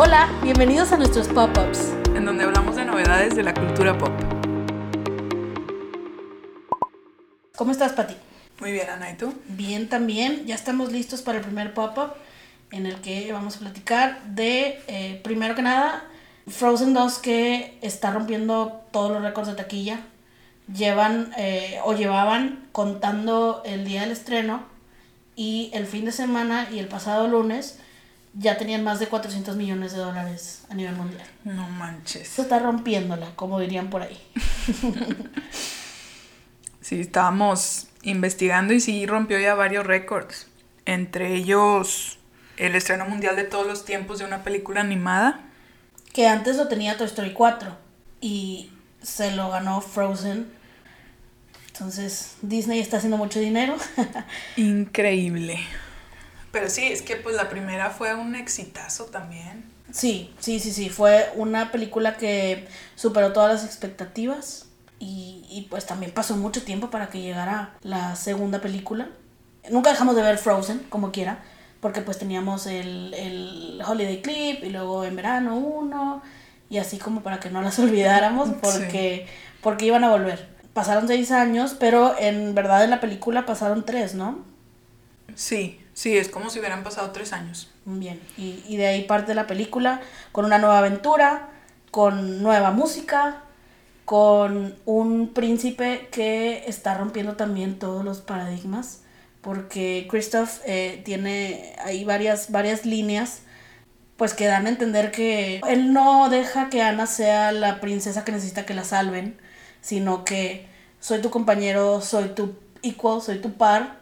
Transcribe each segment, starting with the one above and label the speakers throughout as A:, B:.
A: Hola, bienvenidos a nuestros pop-ups.
B: en donde hablamos de novedades de la cultura pop.
A: ¿Cómo estás, Pati?
B: Muy bien, Ana, ¿y tú?
A: Bien, también. Ya estamos listos para el primer pop-up en el que vamos a platicar de, eh, primero que nada, Frozen 2 que está rompiendo todos los récords de taquilla. Llevan eh, o llevaban contando el día del estreno y el fin de semana y el pasado lunes ya tenían más de 400 millones de dólares a nivel mundial.
B: No manches.
A: Esto está rompiéndola, como dirían por ahí.
B: Sí, estábamos investigando y sí rompió ya varios récords. Entre ellos el estreno mundial de todos los tiempos de una película animada.
A: que antes lo tenía Toy Story 4 y se lo ganó Frozen. Entonces Disney está haciendo mucho dinero.
B: Increíble. Pero sí, es que pues la primera fue un exitazo también.
A: sí, sí, sí, sí. Fue una película que superó todas las expectativas y, y pues también pasó mucho tiempo para que llegara la segunda película. Nunca dejamos de ver Frozen, como quiera, porque pues teníamos el, el Holiday Clip y luego en verano uno y así como para que no las olvidáramos porque, porque iban a volver. Pasaron seis años, pero en verdad en la película pasaron tres, ¿no?
B: Sí, sí, es como si hubieran pasado tres años.
A: Bien, y, y de ahí parte la película con una nueva aventura, con nueva música, con un príncipe que está rompiendo también todos los paradigmas, porque Christoph eh, tiene ahí varias, varias líneas pues que dan a entender que él no deja que Ana sea la princesa que necesita que la salven, sino que soy tu compañero, soy tu equal, soy tu par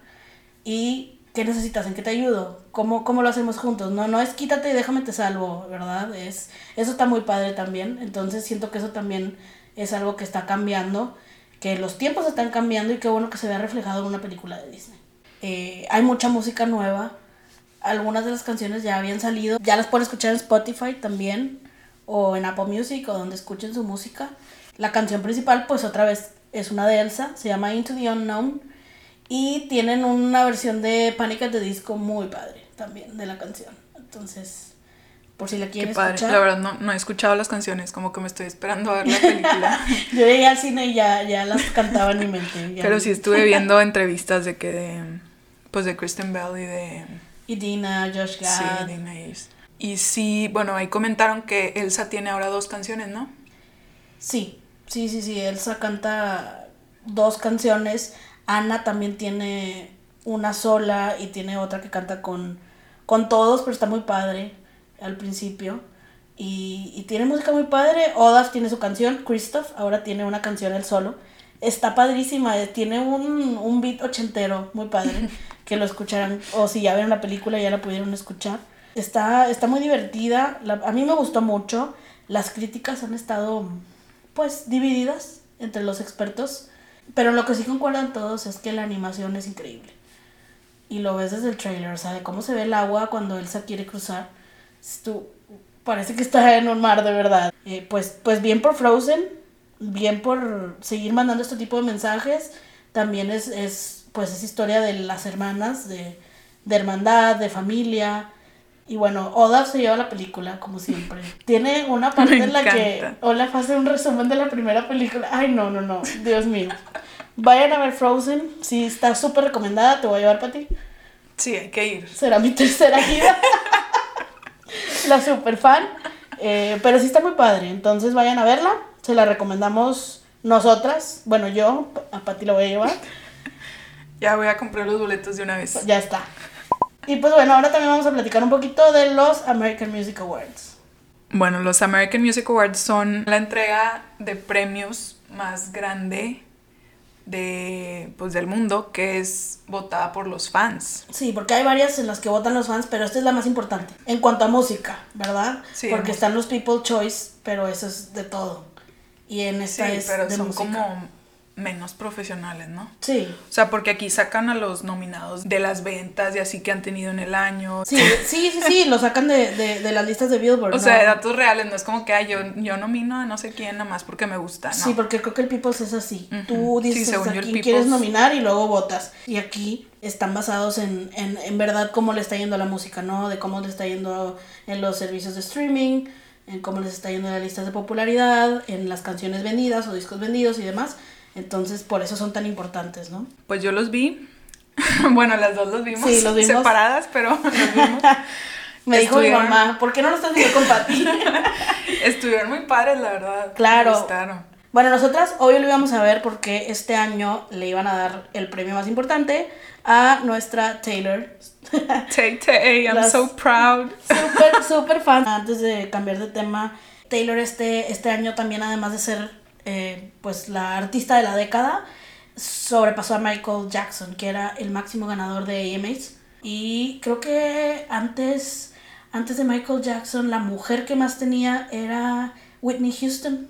A: y ¿qué necesitas? ¿En qué te ayudo? ¿Cómo, cómo lo hacemos juntos? No, no es quítate y déjame te salvo, ¿verdad? Es, eso está muy padre también, entonces siento que eso también es algo que está cambiando, que los tiempos están cambiando y qué bueno que se vea reflejado en una película de Disney. Eh, hay mucha música nueva, algunas de las canciones ya habían salido, ya las pueden escuchar en Spotify también, o en Apple Music, o donde escuchen su música. La canción principal, pues otra vez, es una de Elsa, se llama Into the Unknown, y tienen una versión de Panic at the Disco muy padre también de la canción. Entonces, por si la quieren escuchar.
B: La verdad no, no he escuchado las canciones, como que me estoy esperando a ver la película.
A: Yo llegué al cine y ya, ya las cantaba en mi mente. ya.
B: Pero sí estuve viendo entrevistas de que de, pues de Kristen Bell y de
A: Y Dina, Josh
B: sí,
A: Gad.
B: de Naves. Y sí, bueno, ahí comentaron que Elsa tiene ahora dos canciones, ¿no?
A: Sí, sí, sí, sí. Elsa canta dos canciones. Ana también tiene una sola y tiene otra que canta con, con todos, pero está muy padre al principio. Y, y tiene música muy padre. Olaf tiene su canción. Christoph ahora tiene una canción él solo. Está padrísima. eh, Tiene un, un beat ochentero muy padre. que lo escucharán. O si ya vieron la película ya la pudieron escuchar. Está, está muy divertida. la- a mí me gustó mucho. Las críticas han estado pues divididas entre los expertos. Pero lo que sí concuerdan todos es que la animación es increíble. Y lo ves desde el trailer, o sea, de cómo se ve el agua cuando Elsa quiere cruzar. Tú, parece que está en un mar de verdad. Eh, pues, pues bien por Frozen, bien por seguir mandando este tipo de mensajes. También es, es pues es historia de las hermanas, de, de hermandad, de familia. Y bueno, Oda se lleva la película, como siempre. Tiene una parte en la que. Olaf hace un resumen de la primera película. Ay, no, no, no. Dios mío. Vayan a ver Frozen. Sí, está súper recomendada. Te voy a llevar para ti.
B: Sí, hay que ir.
A: Será mi tercera gira. la super fan. Eh, pero sí está muy padre. Entonces vayan a verla. Se la recomendamos nosotras. Bueno, yo. A Pati la voy a llevar.
B: Ya voy a comprar los boletos de una vez.
A: Ya está. Y pues bueno, ahora también vamos a platicar un poquito de los American Music Awards.
B: Bueno, los American Music Awards son la entrega de premios más grande de, pues, del mundo, que es votada por los fans.
A: Sí, porque hay varias en las que votan los fans, pero esta es la más importante. En cuanto a música, ¿verdad?
B: Sí,
A: porque están los People Choice, pero eso es de todo. Y en
B: Sí,
A: esta es
B: pero
A: de
B: son
A: música.
B: como menos profesionales, ¿no?
A: Sí.
B: O sea, porque aquí sacan a los nominados de las ventas y así que han tenido en el año.
A: Sí, sí, sí, sí, lo sacan de, de, de las listas de Billboard.
B: O sea, de datos reales, no es como que "Ay, yo, yo nomino a no sé quién nada más porque me gusta, ¿no?
A: Sí, porque creo que el People's es así.
B: Ujú.
A: Tú
B: Sí,
A: dices a quién quieres nominar y luego votas. Y aquí están basados en, en, en verdad cómo le está yendo a la música, ¿no? De cómo le está yendo en los servicios de streaming, en cómo les está yendo en las listas de popularidad, en las canciones vendidas o discos vendidos y demás. Entonces, por eso son tan importantes, ¿no?
B: Pues yo los vi. bueno, las dos los vimos,
A: Sí, los vimos.
B: separadas, pero los vimos.
A: Me dijo mi mamá, ¿por qué no lo estás viendo con Pati?
B: Estuvieron muy padres, la verdad.
A: Claro.
B: Me gustaron.
A: Bueno, nosotras hoy lo íbamos a ver porque este año le iban a dar el premio más importante a nuestra Taylor.
B: Tay Tay, I'm
A: Las-
B: so proud.
A: Súper, súper fan. Antes de cambiar de tema, Taylor este, este año también, además de ser eh, pues la artista de la década, sobrepasó a Michael Jackson, que era el máximo ganador de AMAs. Y creo que antes, antes de Michael Jackson, la mujer que más tenía era Whitney Houston.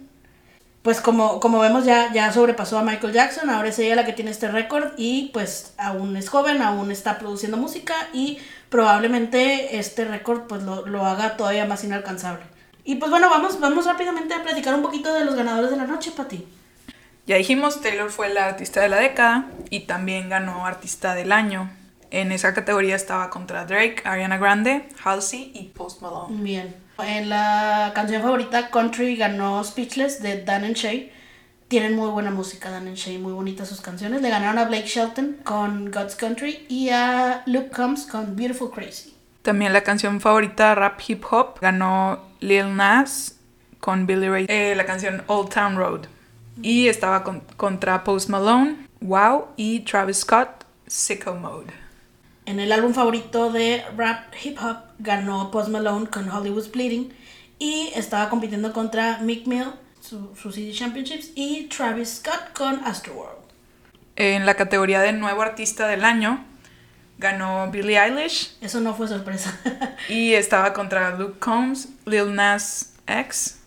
A: Pues como, como vemos ya, ya sobrepasó a Michael Jackson, ahora es ella la que tiene este récord y pues aún es joven, aún está produciendo música y probablemente este récord pues lo, lo haga todavía más inalcanzable. Y pues bueno, vamos, vamos rápidamente a platicar un poquito de los ganadores de la noche, Pati.
B: Ya dijimos, Taylor fue la artista de la década y también ganó artista del año. En esa categoría estaba contra Drake, Ariana Grande, Halsey y Post Malone.
A: Bien. En la canción favorita, Country, ganó Speechless de Dan and Shay. Tienen muy buena música, Dan and Shay, muy bonitas sus canciones. Le ganaron a Blake Shelton con God's Country y a Luke Combs con Beautiful Crazy.
B: También la canción favorita rap hip hop ganó Lil Nas con Billy Ray, eh, la canción Old Town Road. Y estaba con- contra Post Malone, Wow y Travis Scott, Sicko Mode.
A: En el álbum favorito de rap hip hop ganó Post Malone con Hollywood's Bleeding y estaba compitiendo contra Mick Mill, su, su CD Championships, y Travis Scott con Astroworld.
B: En la categoría de nuevo artista del año ganó Billie Eilish
A: Eso no fue sorpresa.
B: y estaba contra Luke Combs, Lil Nas X,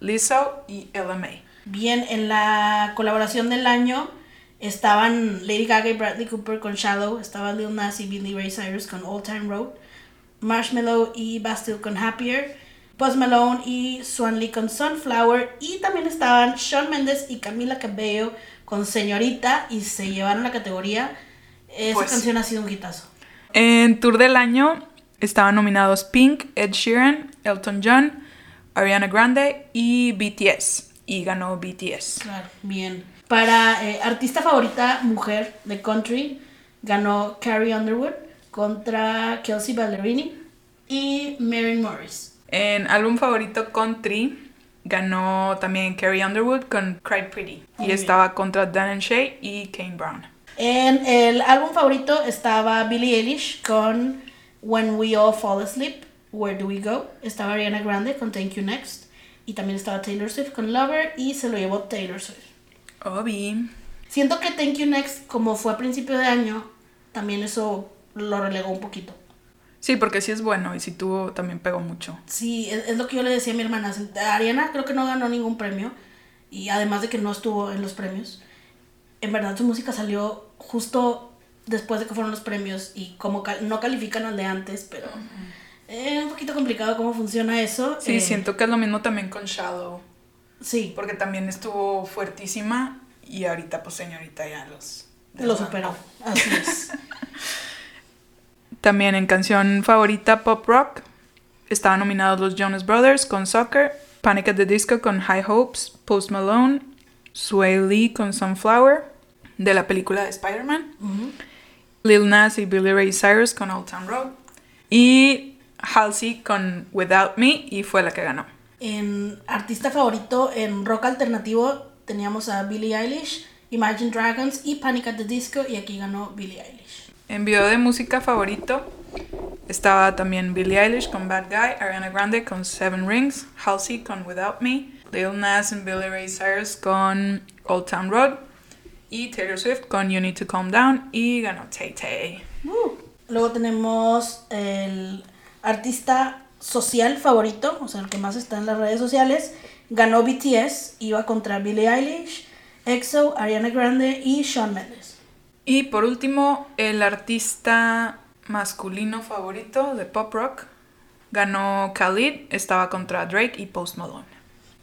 B: Lizzo y LMA.
A: Bien, en la colaboración del año estaban Lady Gaga y Bradley Cooper con Shallow, estaba Lil Nas y Billy Ray Cyrus con Old Time Road, Marshmallow y Bastille con Happier, Post Malone y Swan Lee con Sunflower, y también estaban Shawn Mendes y Camila Cabello con Señorita y se llevaron la categoría. Esa
B: Pues-
A: canción ha sido un hitazo.
B: En Tour del Año estaban nominados Pink, Ed Sheeran, Elton John, Ariana Grande y BTS. Y ganó BTS.
A: Claro, bien. Para eh, artista favorita mujer de country, ganó Carrie Underwood contra Kelsey Ballerini y Mary Morris.
B: En álbum favorito country ganó también Carrie Underwood con Cry Pretty.
A: Muy
B: y
A: bien.
B: estaba contra Dan and Shay y Kane Brown.
A: En el álbum favorito estaba Billie Eilish con When We All Fall Asleep, Where Do We Go. Estaba Ariana Grande con Thank You Next. Y también estaba Taylor Swift con Lover y se lo llevó Taylor Swift.
B: Obi.
A: Siento que Thank You Next, como fue a principio de año, también eso lo relegó un poquito.
B: Sí, porque sí es bueno y sí tuvo, también pegó mucho.
A: Sí, es, es lo que yo le decía a mi hermana. Ariana creo que no ganó ningún premio. Y además de que no estuvo en los premios. En verdad su música salió justo después de que fueron los premios. Y como cal- no califican al de antes, pero es un poquito complicado cómo funciona eso.
B: Sí,
A: Eh,
B: siento que es lo mismo también con Shallow.
A: Sí,
B: Porque también estuvo fuertísima y ahorita pues señorita ya los...
A: lo superó. Así es.
B: También en canción favorita pop rock estaban nominados los Jonas Brothers con Soccer, Panic at the Disco con High Hopes, Post Malone, Sway Lee con Sunflower de la película de Spider-Man. Lil Nas y Billy Ray Cyrus con Old Town Road y Halsey con Without Me y fue la que ganó.
A: En artista favorito en rock alternativo teníamos a Billie Eilish, Imagine Dragons y Panic at the Disco. Y aquí ganó Billie Eilish.
B: En video de música favorito estaba también Billie Eilish con Bad Guy, Ariana Grande con Seven Rings, Halsey con Without Me, Lil Nas y Billy Ray Cyrus con Old Town Road y Taylor Swift con You Need to Calm Down y ganó Tay Tay.
A: Uh, Luego tenemos el artista social favorito, o sea, el que más está en las redes sociales. Ganó BTS, iba contra Billie Eilish, EXO, Ariana Grande y Shawn Mendes.
B: Y por último, el artista masculino favorito de pop rock ganó Khalid, estaba contra Drake y Post Malone.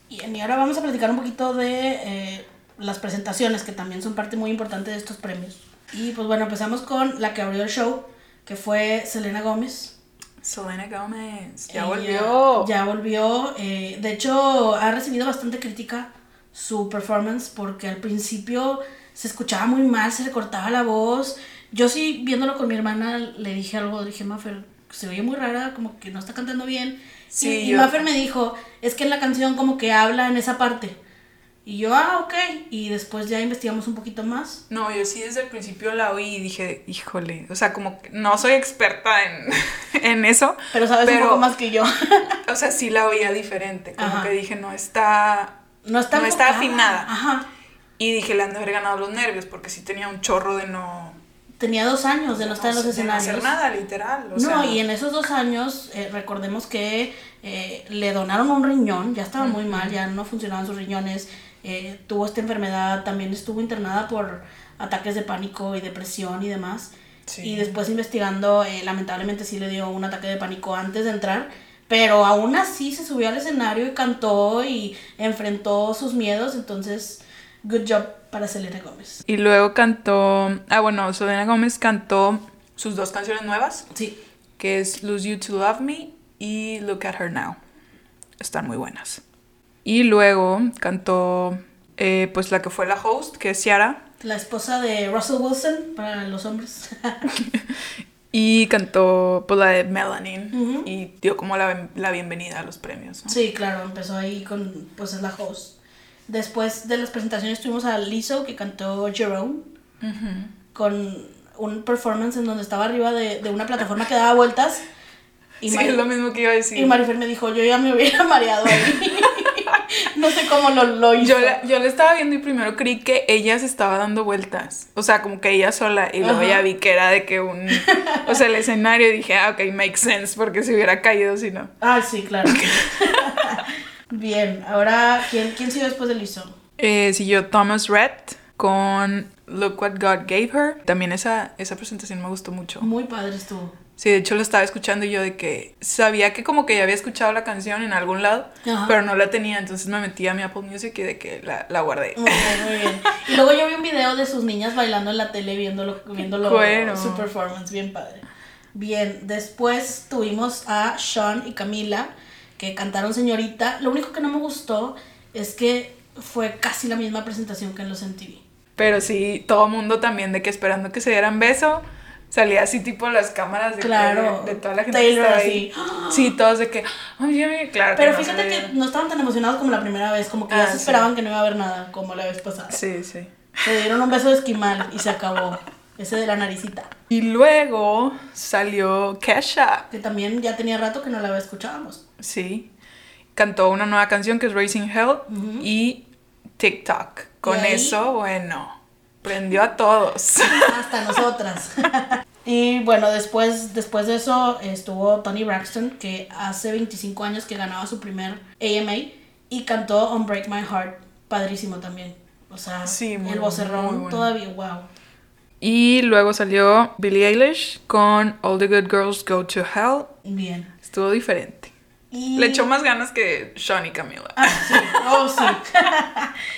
A: Y ahora vamos a platicar un poquito de eh, las presentaciones, que también son parte muy importante de estos premios. Y pues bueno, empezamos con la que abrió el show, que fue Selena Gómez.
B: Selena Gómez, ya volvió.
A: Ya volvió. eh, de hecho, ha recibido bastante crítica su performance porque al principio se escuchaba muy mal, se le cortaba la voz. Yo sí, viéndolo con mi hermana, le dije algo, dije, Maffer, se oye muy rara, como que no está cantando bien.
B: Sí,
A: y, y
B: yo-
A: Maffer me dijo, es que en la canción como que habla en esa parte. Y yo, ah, ok. Y después ya investigamos un poquito más.
B: No, yo sí desde el principio la oí y dije, híjole, o sea, como que no soy experta en, en eso.
A: Pero sabes un poco más que yo.
B: O sea, sí la oía diferente, como
A: Ajá.
B: que dije, no está...
A: No está,
B: No está afinada.
A: Ajá.
B: Y dije, le han de haber ganado los nervios, porque sí tenía un chorro de no...
A: Tenía dos años de no estar en los
B: de no
A: escenarios.
B: hacer nada, literal. O
A: no,
B: sea,
A: y en esos dos años, eh, recordemos que eh, le donaron un riñón, ya estaba muy mal, ya no funcionaban sus riñones, eh, tuvo esta enfermedad, también estuvo internada por ataques de pánico y depresión y demás.
B: Sí.
A: Y después investigando, eh, lamentablemente sí le dio un ataque de pánico antes de entrar, pero aún así se subió al escenario y cantó y enfrentó sus miedos, entonces, good job para Selena Gómez.
B: Y luego cantó... Ah, bueno, Selena Gómez cantó sus dos canciones nuevas,
A: Sí,
B: que es Lose You to Love Me y Look at Her Now. Están muy buenas. Y luego cantó, eh, pues la que fue la host, que es Ciara.
A: la esposa de Russell Wilson para los hombres.
B: Y cantó pues la de Melanin.
A: Ujú.
B: Y dio como la, la bienvenida a los premios. ¿no?
A: Sí, claro, empezó ahí con, pues es la host. Después de las presentaciones tuvimos a Lizzo que cantó Jerome
B: Ujú.
A: con un performance en donde estaba arriba de, de una plataforma que daba vueltas. Y,
B: sí, es lo mismo que iba a decir.
A: y Marifer me dijo, yo ya me hubiera mareado ahí. no sé cómo lo, lo hizo.
B: Yo la, yo la estaba viendo y primero creí que ella se estaba dando vueltas. O sea, como que ella sola. Y luego
A: Ajá.
B: ya vi que era de que un. O sea, el escenario. Y dije, ah, ok, makes sense. Porque se hubiera caído si no.
A: Ah, sí, claro. Bien, ahora, ¿quién, quién siguió después de Lizzo?
B: Eh, siguió Thomas Rhett con Look What God Gave Her. También esa, esa presentación me gustó mucho.
A: Muy padre estuvo.
B: Sí, de hecho lo estaba escuchando y yo de que sabía que como que ya había escuchado la canción en algún lado,
A: Ajá.
B: pero no la tenía, entonces me metí a mi Apple Music y de que la, la guardé.
A: Muy bien, muy bien. Y luego yo vi un video de sus niñas bailando en la tele, viéndolo, viéndolo
B: Bueno.
A: su performance, bien padre. Bien, después tuvimos a Sean y Camila, que cantaron Señorita. Lo único que no me gustó es que fue casi la misma presentación que en los MTV.
B: Pero sí, todo mundo también de que esperando que se dieran beso, salía así tipo las cámaras de,
A: Claro,
B: de, toda la gente
A: Taylor
B: que estaba
A: así.
B: ahí. Sí, todos de que, ay, me- claro
A: Pero
B: se
A: fíjate que no estaban tan emocionados como la primera vez, como que
B: Ah,
A: ya se
B: sí.
A: esperaban que no iba a haber nada, como la vez pasada.
B: Sí, sí.
A: Se dieron un beso de esquimal y se acabó. Ese de la naricita.
B: Y luego salió Kesha,
A: Que también ya tenía rato que no la escuchábamos.
B: sí. Cantó una nueva canción que es Raising Hell y TikTok. Con eso, bueno, prendió a todos.
A: Hasta nosotras. y bueno, después, después de eso estuvo Tony Braxton, que hace 25 años que ganaba su primer AMA y cantó On Break My Heart. Padrísimo también. O sea,
B: Sí, muy
A: el vocerrón
B: muy bueno.
A: todavía, wow.
B: Y luego salió Billie Eilish con All the Good Girls Go to Hell.
A: Bien.
B: Estuvo diferente.
A: Y...
B: Le echó más ganas que Sean y Camila.
A: Ah, sí, oh sí.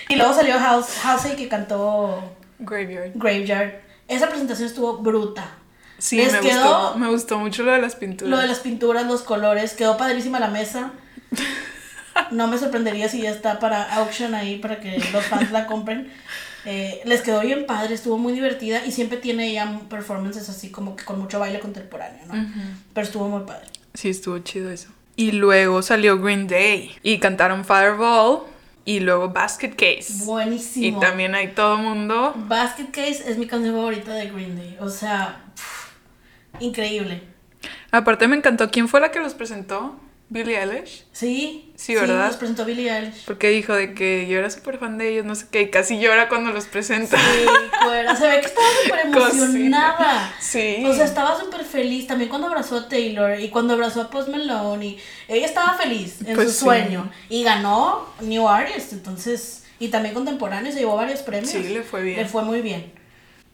A: y luego salió House, Halsey que cantó
B: Graveyard.
A: Graveyard. Esa presentación estuvo bruta.
B: Sí,
A: Les
B: me
A: quedó-
B: gustó. Me gustó mucho lo de las pinturas.
A: Lo de las pinturas, los colores, quedó padrísima la mesa. No me sorprendería si ya está para auction ahí para que los fans la compren. Eh, les quedó bien padre, estuvo muy divertida y siempre tiene ella performances así como que con mucho baile contemporáneo, ¿no? Pero estuvo muy padre.
B: Sí, estuvo chido eso. Y luego salió Green Day y cantaron Fireball y luego Basket Case.
A: Buenísimo.
B: Y también hay todo mundo.
A: Basket Case es mi canción favorita de Green Day. O sea, pff, increíble.
B: Aparte me encantó. ¿Quién fue la que los presentó? Billie Eilish.
A: Sí,
B: Sí, ¿verdad?
A: nos presentó Billie Eilish.
B: Porque dijo de que yo era súper fan de ellos, no sé qué, y casi llora cuando los presenta.
A: Sí, fuera. Se ve que estaba súper emocionada.
B: Sí.
A: O sea, estaba súper feliz también cuando abrazó a Taylor y cuando abrazó a Post Malone. Y ella estaba feliz en
B: Pues
A: su
B: sí.
A: sueño. Y ganó New Artist. Entonces, Y también contemporáneo, se llevó varios premios.
B: Sí, le fue bien.
A: Le fue muy bien.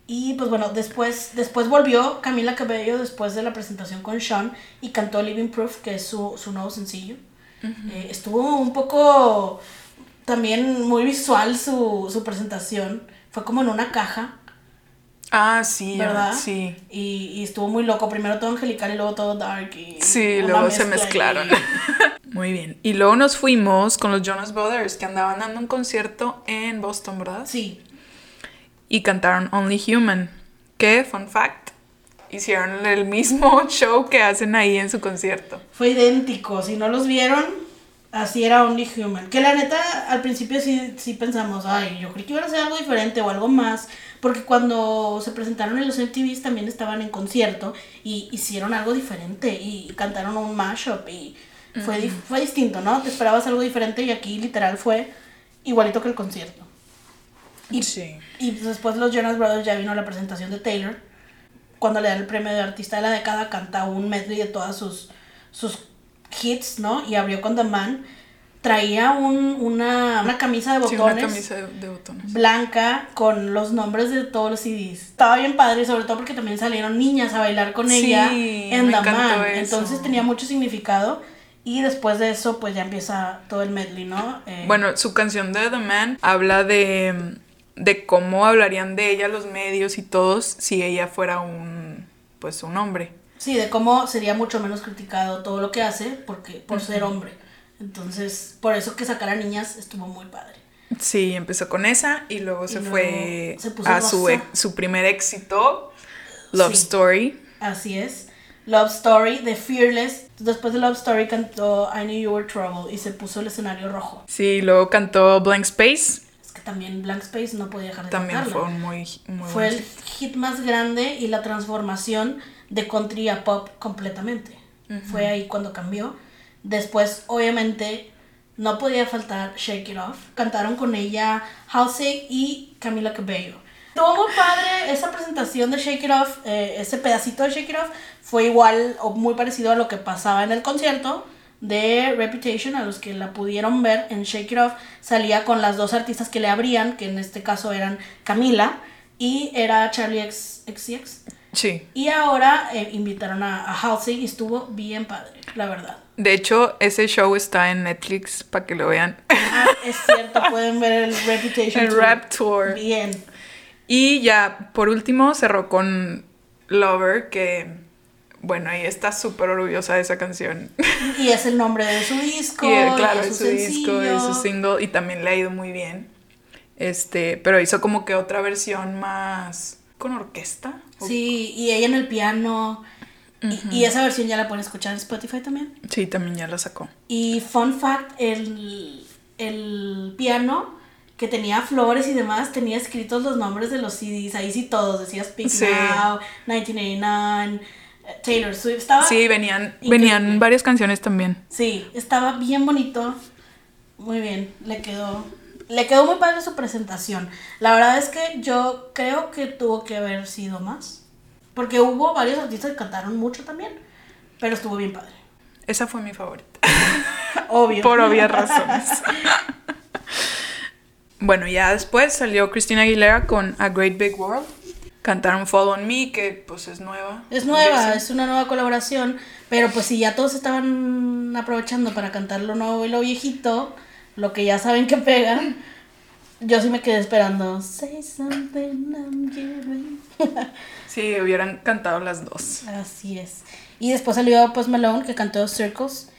A: Y pues bueno, después, después volvió Camila Cabello después de la presentación con Sean y cantó Living Proof, que es su, su nuevo sencillo. Eh, estuvo un poco también muy visual su, su presentación. Fue como en una caja.
B: Ah, sí,
A: ¿verdad?
B: sí.
A: Y, y estuvo muy loco. Primero todo angelical y luego todo dark. Y
B: Sí, luego se
A: mezcla
B: mezclaron. Muy bien. Y luego nos fuimos con los Jonas Brothers, que andaban dando un concierto en Boston, ¿verdad?
A: Sí,
B: Y cantaron Only Human, que, fun fact, hicieron el mismo show que hacen ahí en su concierto.
A: fue idéntico. Si no los vieron, así era Only Human. Que la neta, al principio sí, sí pensamos, ay, yo creí que iban a hacer algo diferente o algo más. Porque cuando se presentaron en los MTVs también estaban en concierto y hicieron algo diferente y cantaron un mashup y fue, fue distinto, ¿no? Te esperabas algo diferente y aquí literal fue igualito que el concierto. Y,
B: Sí.
A: y después los Jonas Brothers ya vino la presentación de Taylor. Cuando le dan el premio de artista de la década, canta un medley de todas sus, sus hits, ¿no? Y abrió con The Man. Traía un, una, una camisa de
B: Sí,
A: botones
B: una camisa de, de botones.
A: blanca con los nombres de todos los CDs. Estaba bien padre, sobre todo porque también salieron niñas a bailar con
B: Sí,
A: ella en
B: me
A: The Man.
B: eso.
A: Entonces tenía mucho significado. Y después de eso, pues ya empieza todo el medley, ¿no? Eh,
B: Bueno, su canción de The Man habla de, de cómo hablarían de ella los medios y todos si ella fuera un, pues, un hombre.
A: Sí, de cómo sería mucho menos criticado todo lo que hace porque por ser hombre. Entonces, por eso que sacar a niñas estuvo muy padre.
B: Sí, empezó con esa y luego se
A: luego
B: fue
A: se
B: a su, ex- su primer éxito, Love
A: Sí.
B: Story.
A: Así es. Love Story de Fearless. Después de Love Story cantó I Knew You Were Trouble y se puso el escenario rojo.
B: Sí, luego cantó Blank Space.
A: También Blank Space no podía dejar de
B: También
A: cantarla.
B: fue muy, muy
A: Fue el hit más grande y la transformación de country a pop completamente. Fue ahí cuando cambió. Después, obviamente, no podía faltar Shake It Off. Cantaron con ella Halsey y Camila Cabello. Estuvo muy padre esa presentación de Shake It Off, eh, ese pedacito de Shake It Off fue igual o muy parecido a lo que pasaba en el concierto de Reputation, a los que la pudieron ver en Shake It Off, salía con las dos artistas que le abrían, que en este caso eran Camila y era Charlie X, XCX.
B: Sí.
A: Y ahora eh, invitaron a, a Halsey y estuvo bien padre, la verdad.
B: De hecho, ese show está en Netflix para que lo vean.
A: Ah, es cierto, pueden ver el Reputation
B: El
A: Tour.
B: Rap Tour.
A: Bien.
B: Y ya, por último, cerró con Lover, que, bueno, ella está súper orgullosa de esa canción.
A: Y es el nombre de su disco.
B: y eh, claro,
A: y
B: es
A: su
B: su disco, es su single, y también le ha ido muy bien. Este, pero hizo como que otra versión más con orquesta.
A: Sí, y ella en el piano. Y- y, esa versión ya la pueden escuchar en Spotify también.
B: Sí, también ya la sacó.
A: Y fun fact, el, el piano que tenía flores y demás tenía escritos los nombres de los CDs. Ahí sí todos, decía Speak
B: Sí.
A: Now, 1989, eh, Taylor Swift. Estaba,
B: Sí, venían,
A: increíble.
B: venían varias canciones también.
A: Sí, estaba bien bonito. Muy bien, le quedó. Le quedó muy padre su presentación. La verdad es que yo creo que tuvo que haber sido más. Porque hubo varios artistas que cantaron mucho también. Pero estuvo bien padre.
B: Esa fue mi favorita.
A: Obvio.
B: Por obvias razones. bueno, ya después salió Christina Aguilera con A Great Big World. Cantaron Fall on Me, que pues es nueva.
A: Es nueva, es una nueva colaboración. Pero pues si ya todos estaban aprovechando para cantar lo nuevo y lo viejito, lo que ya saben que pegan, yo sí me quedé esperando. Say something I'm giving.
B: Sí, hubieran cantado las dos.
A: Así es. Y después salió Post Malone que cantó Circles.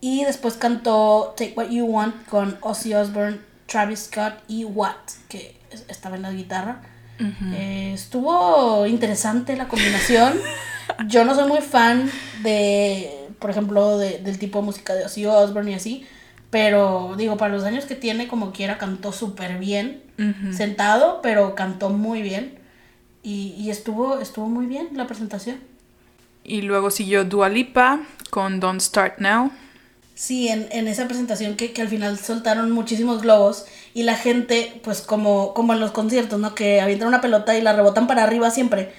A: Y después cantó Take What You Want con Ozzy Osbourne, Travis Scott y Watt, que es- estaba en la guitarra. Eh, estuvo interesante la combinación. Yo no soy muy fan de, por ejemplo, de- del tipo de música de Ozzy Osbourne y así. Pero digo, para los años que tiene, como quiera, cantó súper bien. Sentado, pero cantó muy bien. Y, y estuvo, estuvo muy bien la presentación.
B: Y luego siguió Dua Lipa con Don't Start Now.
A: Sí, en, en esa presentación que, que al final soltaron muchísimos globos y la gente, pues como, como en los conciertos, ¿no? Que avientan una pelota y la rebotan para arriba siempre.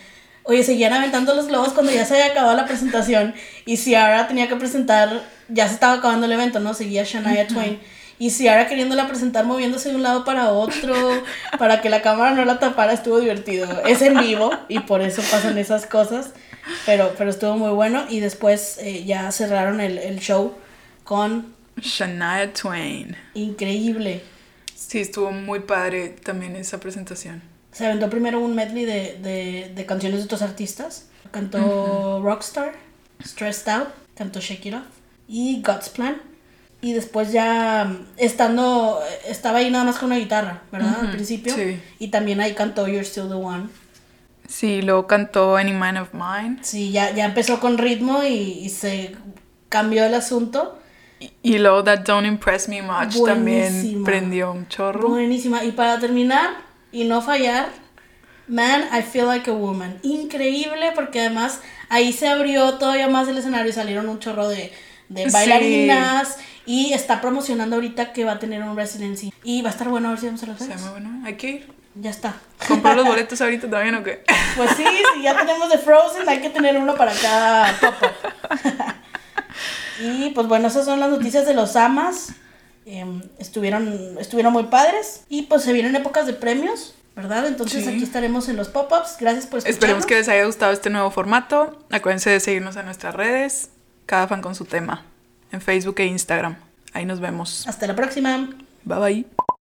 A: Oye, seguían aventando los globos cuando ya se había acabado la presentación y Ciara tenía que presentar, ya se estaba acabando el evento, ¿no? Seguía Shania Twain Y Ciara queriéndola presentar moviéndose de un lado para otro, para que la cámara no la tapara, estuvo divertido. Es en vivo y por eso pasan esas cosas, pero, pero estuvo muy bueno. Y después eh, ya cerraron el, el show con
B: Shania Twain.
A: increíble.
B: Sí, estuvo muy padre también esa presentación.
A: Se aventó primero un medley de, de, de canciones de otros artistas. Cantó Rockstar, Stressed Out, cantó Shake It Off y God's Plan. Y después ya estando, estaba ahí nada más con una guitarra, ¿verdad? Al
B: Ujú,
A: principio.
B: sí.
A: Y también ahí cantó You're Still the One.
B: Sí, luego cantó Any Man of Mine.
A: Sí, ya, ya empezó con ritmo y, y se cambió el asunto.
B: Y- luego That Don't Impress Me Much también
A: Buenísima.
B: prendió un chorro.
A: Buenísima. Y para terminar y no fallar, Man, I Feel Like a Woman. Increíble porque además ahí se abrió todavía más el escenario y salieron un chorro de, de
B: Sí.
A: bailarinas. Y está promocionando ahorita que va a tener un residency. Y va a estar bueno a ver si vamos a los
B: Se
A: Vegas.
B: llama, bueno, hay que ir.
A: Ya está.
B: ¿Compró los boletos ahorita también o qué?
A: Pues sí, si ya tenemos de Frozen, hay que tener uno para cada pop-up. y pues bueno, esas son las noticias de los amas. Em, estuvieron, estuvieron muy padres. Y pues se vienen épocas de premios, ¿verdad? Entonces
B: Sí.
A: aquí estaremos en los pop-ups. Gracias por escucharnos.
B: Esperemos que les haya gustado este nuevo formato. Acuérdense de seguirnos en nuestras redes, cada fan con su tema, en Facebook e Instagram. Ahí nos vemos.
A: Hasta la próxima.
B: Bye bye.